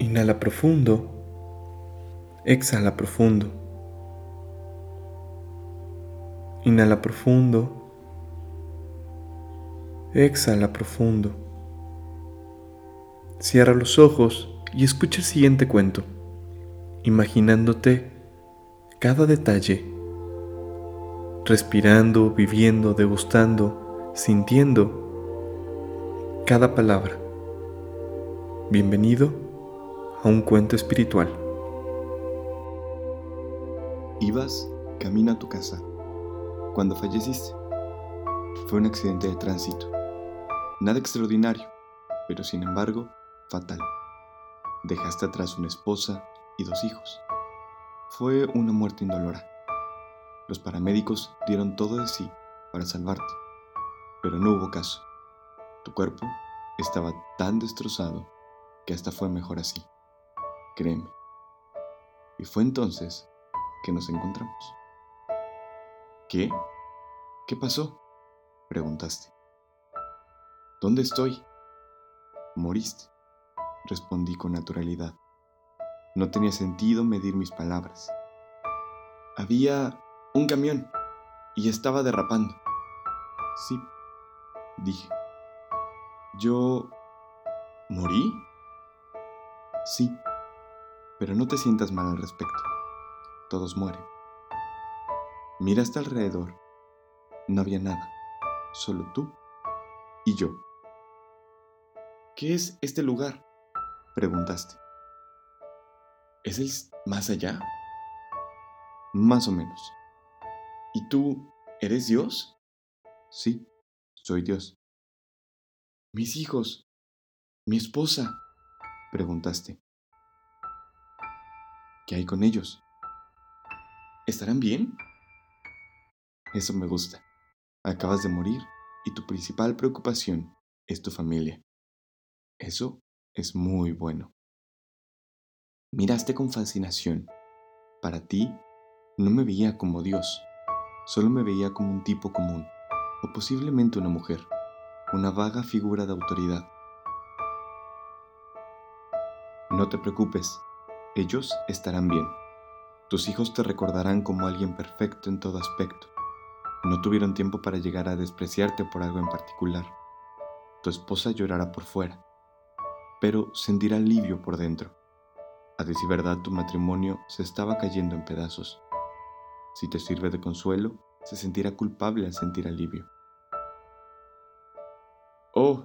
Inhala profundo. Exhala profundo. Inhala profundo. Exhala profundo. Cierra los ojos y escucha el siguiente cuento, imaginándote cada detalle, respirando, viviendo, degustando, sintiendo cada palabra. Bienvenido a un cuento espiritual. Ibas camino a tu casa cuando falleciste. Fue un accidente de tránsito. Nada extraordinario, pero sin embargo, fatal. Dejaste atrás una esposa y dos hijos. Fue una muerte indolora. Los paramédicos dieron todo de sí para salvarte, pero no hubo caso. Tu cuerpo estaba tan destrozado que hasta fue mejor así. Créeme. Y fue entonces que nos encontramos. ¿Qué? ¿Qué pasó? Preguntaste. ¿Dónde estoy? Moriste, respondí con naturalidad. No tenía sentido medir mis palabras. Había un camión y estaba derrapando. Sí, dije. ¿Yo morí? Sí, pero no te sientas mal al respecto. Todos mueren. Miraste alrededor. No había nada, solo tú y yo. ¿Qué es este lugar? Preguntaste. ¿Es el más allá? Más o menos. ¿Y tú eres Dios? Sí, soy Dios. Mis hijos, mi esposa, preguntaste. ¿Qué hay con ellos? ¿Estarán bien? Eso me gusta. Acabas de morir y tu principal preocupación es tu familia. Eso es muy bueno. Miraste con fascinación. Para ti, no me veía como Dios, solo me veía como un tipo común, o posiblemente una mujer, una vaga figura de autoridad. No te preocupes, ellos estarán bien. Tus hijos te recordarán como alguien perfecto en todo aspecto. No tuvieron tiempo para llegar a despreciarte por algo en particular. Tu esposa llorará por fuera, pero sentirá alivio por dentro. A decir verdad, tu matrimonio se estaba cayendo en pedazos. Si te sirve de consuelo, se sentirá culpable al sentir alivio. Oh,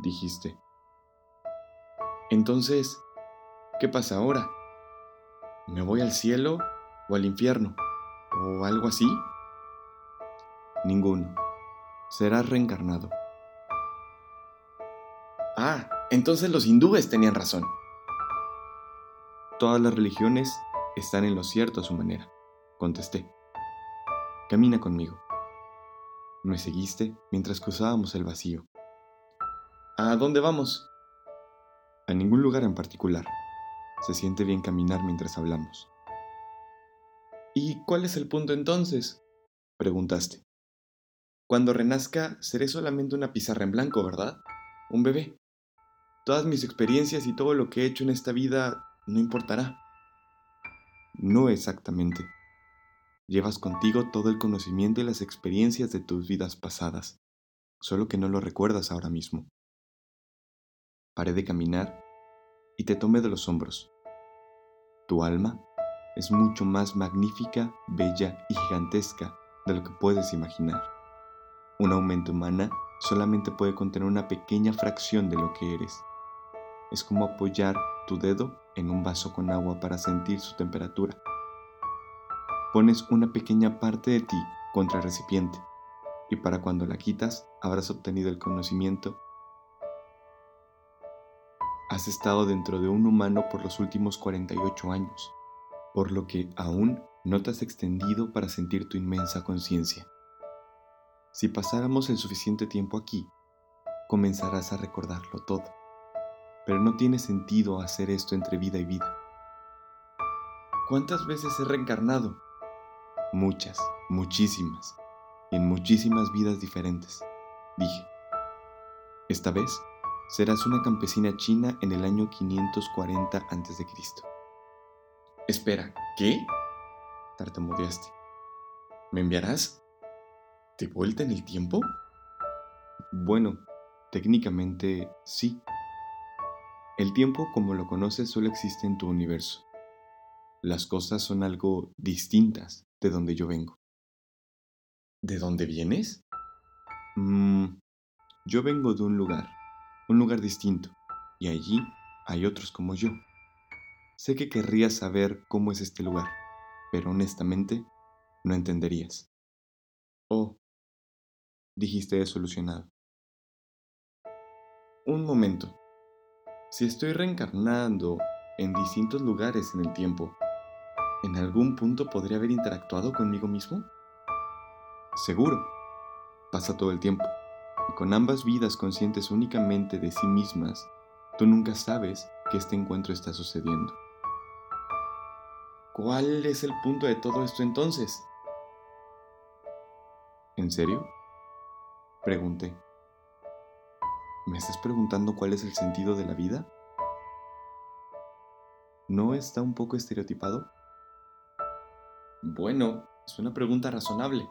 dijiste. Entonces, ¿qué pasa ahora? ¿Me voy al cielo o al infierno? ¿O algo así? Ninguno. Serás reencarnado. Ah, entonces los hindúes tenían razón. Todas las religiones están en lo cierto a su manera, contesté. Camina conmigo. Me seguiste mientras cruzábamos el vacío. ¿A dónde vamos? A ningún lugar en particular. Se siente bien caminar mientras hablamos. ¿Y cuál es el punto entonces? preguntaste. Cuando renazca seré solamente una pizarra en blanco, ¿verdad? Un bebé. Todas mis experiencias y todo lo que he hecho en esta vida no importará. No exactamente. Llevas contigo todo el conocimiento y las experiencias de tus vidas pasadas, solo que no lo recuerdas ahora mismo. Paré de caminar y te tomé de los hombros. Tu alma es mucho más magnífica, bella y gigantesca de lo que puedes imaginar. Una aumento humana solamente puede contener una pequeña fracción de lo que eres es como apoyar tu dedo en un vaso con agua para sentir su temperatura. Pones una pequeña parte de ti contra el recipiente y para cuando la quitas habrás obtenido el conocimiento. Has estado dentro de un humano por los últimos 48 años, por lo que aún no te has extendido para sentir tu inmensa conciencia. Si pasáramos el suficiente tiempo aquí, comenzarás a recordarlo todo pero no tiene sentido hacer esto entre vida y vida. ¿Cuántas veces he reencarnado? Muchas, muchísimas, en muchísimas vidas diferentes, dije. Esta vez serás una campesina china en el año 540 a.C. Espera, ¿qué? tartamudeaste. ¿Me enviarás? ¿De vuelta en el tiempo? Bueno, técnicamente sí. El tiempo como lo conoces solo existe en tu universo. Las cosas son algo distintas de donde yo vengo. ¿De dónde vienes? Mmm, yo vengo de un lugar, un lugar distinto, y allí hay otros como yo. Sé que querrías saber cómo es este lugar, pero honestamente no entenderías. Oh, dijiste solucionado. Un momento. Si estoy reencarnando en distintos lugares en el tiempo, ¿en algún punto podría haber interactuado conmigo mismo? Seguro. Pasa todo el tiempo. Y con ambas vidas conscientes únicamente de sí mismas, tú nunca sabes que este encuentro está sucediendo. ¿Cuál es el punto de todo esto entonces? ¿En serio? Pregunté. ¿Me estás preguntando cuál es el sentido de la vida? ¿No está un poco estereotipado? Bueno, es una pregunta razonable,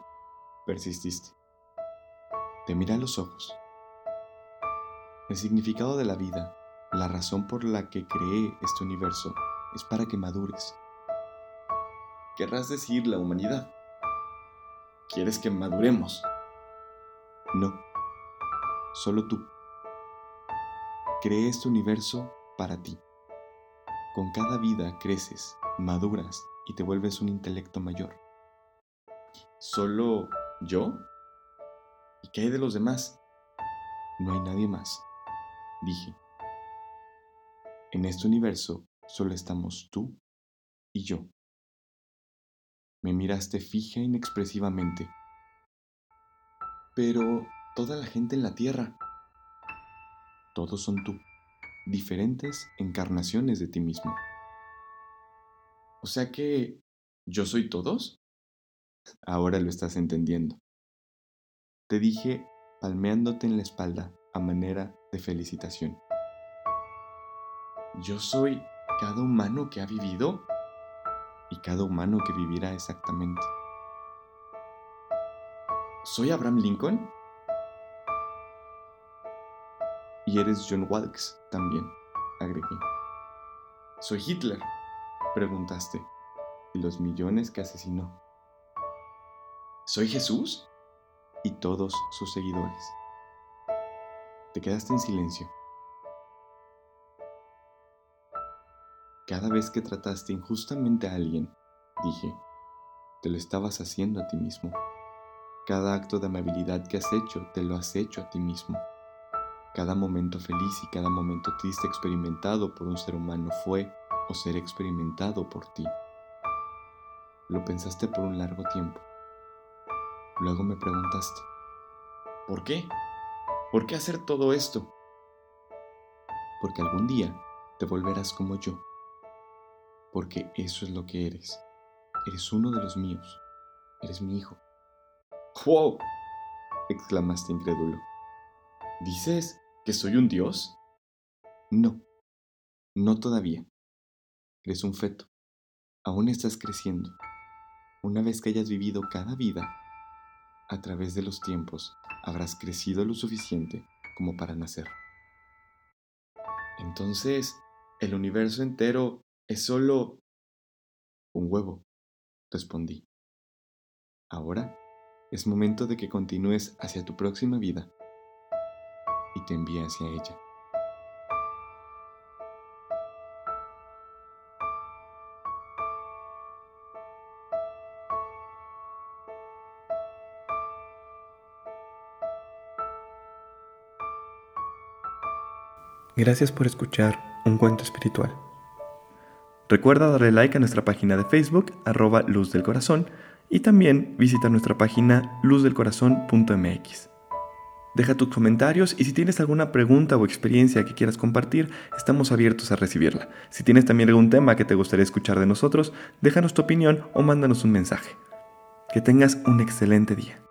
persististe. Te mira a los ojos. El significado de la vida, la razón por la que creé este universo, es para que madures querrás decir la humanidad. ¿Quieres que maduremos? No, solo tú. Creé este universo para ti. Con cada vida creces, maduras y te vuelves un intelecto mayor. ¿Solo yo? ¿Y qué hay de los demás? No hay nadie más, dije. En este universo solo estamos tú y yo. Me miraste fija inexpresivamente. Pero toda la gente en la Tierra. Todos son tú, diferentes encarnaciones de ti mismo. O sea que, ¿yo soy todos? Ahora lo estás entendiendo. Te dije palmeándote en la espalda a manera de felicitación. ¿Yo soy cada humano que ha vivido? y cada humano que vivirá exactamente. ¿Soy Abraham Lincoln? Y eres John Wilkes también, agregué. ¿Soy Hitler? Preguntaste. Y los millones que asesinó. ¿Soy Jesús? Y todos sus seguidores. Te quedaste en silencio. Cada vez que trataste injustamente a alguien, dije, te lo estabas haciendo a ti mismo. Cada acto de amabilidad que has hecho, te lo has hecho a ti mismo. Cada momento feliz y cada momento triste experimentado por un ser humano fue o será experimentado por ti. Lo pensaste por un largo tiempo. Luego me preguntaste, ¿por qué? ¿Por qué hacer todo esto? Porque algún día te volverás como yo porque eso es lo que eres. Eres uno de los míos. Eres mi hijo. ¡Wow! exclamaste incrédulo. ¿Dices que soy un dios? No, no todavía. Eres un feto. Aún estás creciendo. Una vez que hayas vivido cada vida, a través de los tiempos, habrás crecido lo suficiente como para nacer. Entonces, el universo entero es solo un huevo, respondí. Ahora es momento de que continúes hacia tu próxima vida y te envíe hacia ella. Gracias por escuchar un cuento espiritual. Recuerda darle like a nuestra página de Facebook, arroba Luz del Corazón, y también visita nuestra página luzdelcorazón.mx. Deja tus comentarios y si tienes alguna pregunta o experiencia que quieras compartir, estamos abiertos a recibirla. Si tienes también algún tema que te gustaría escuchar de nosotros, déjanos tu opinión o mándanos un mensaje. Que tengas un excelente día.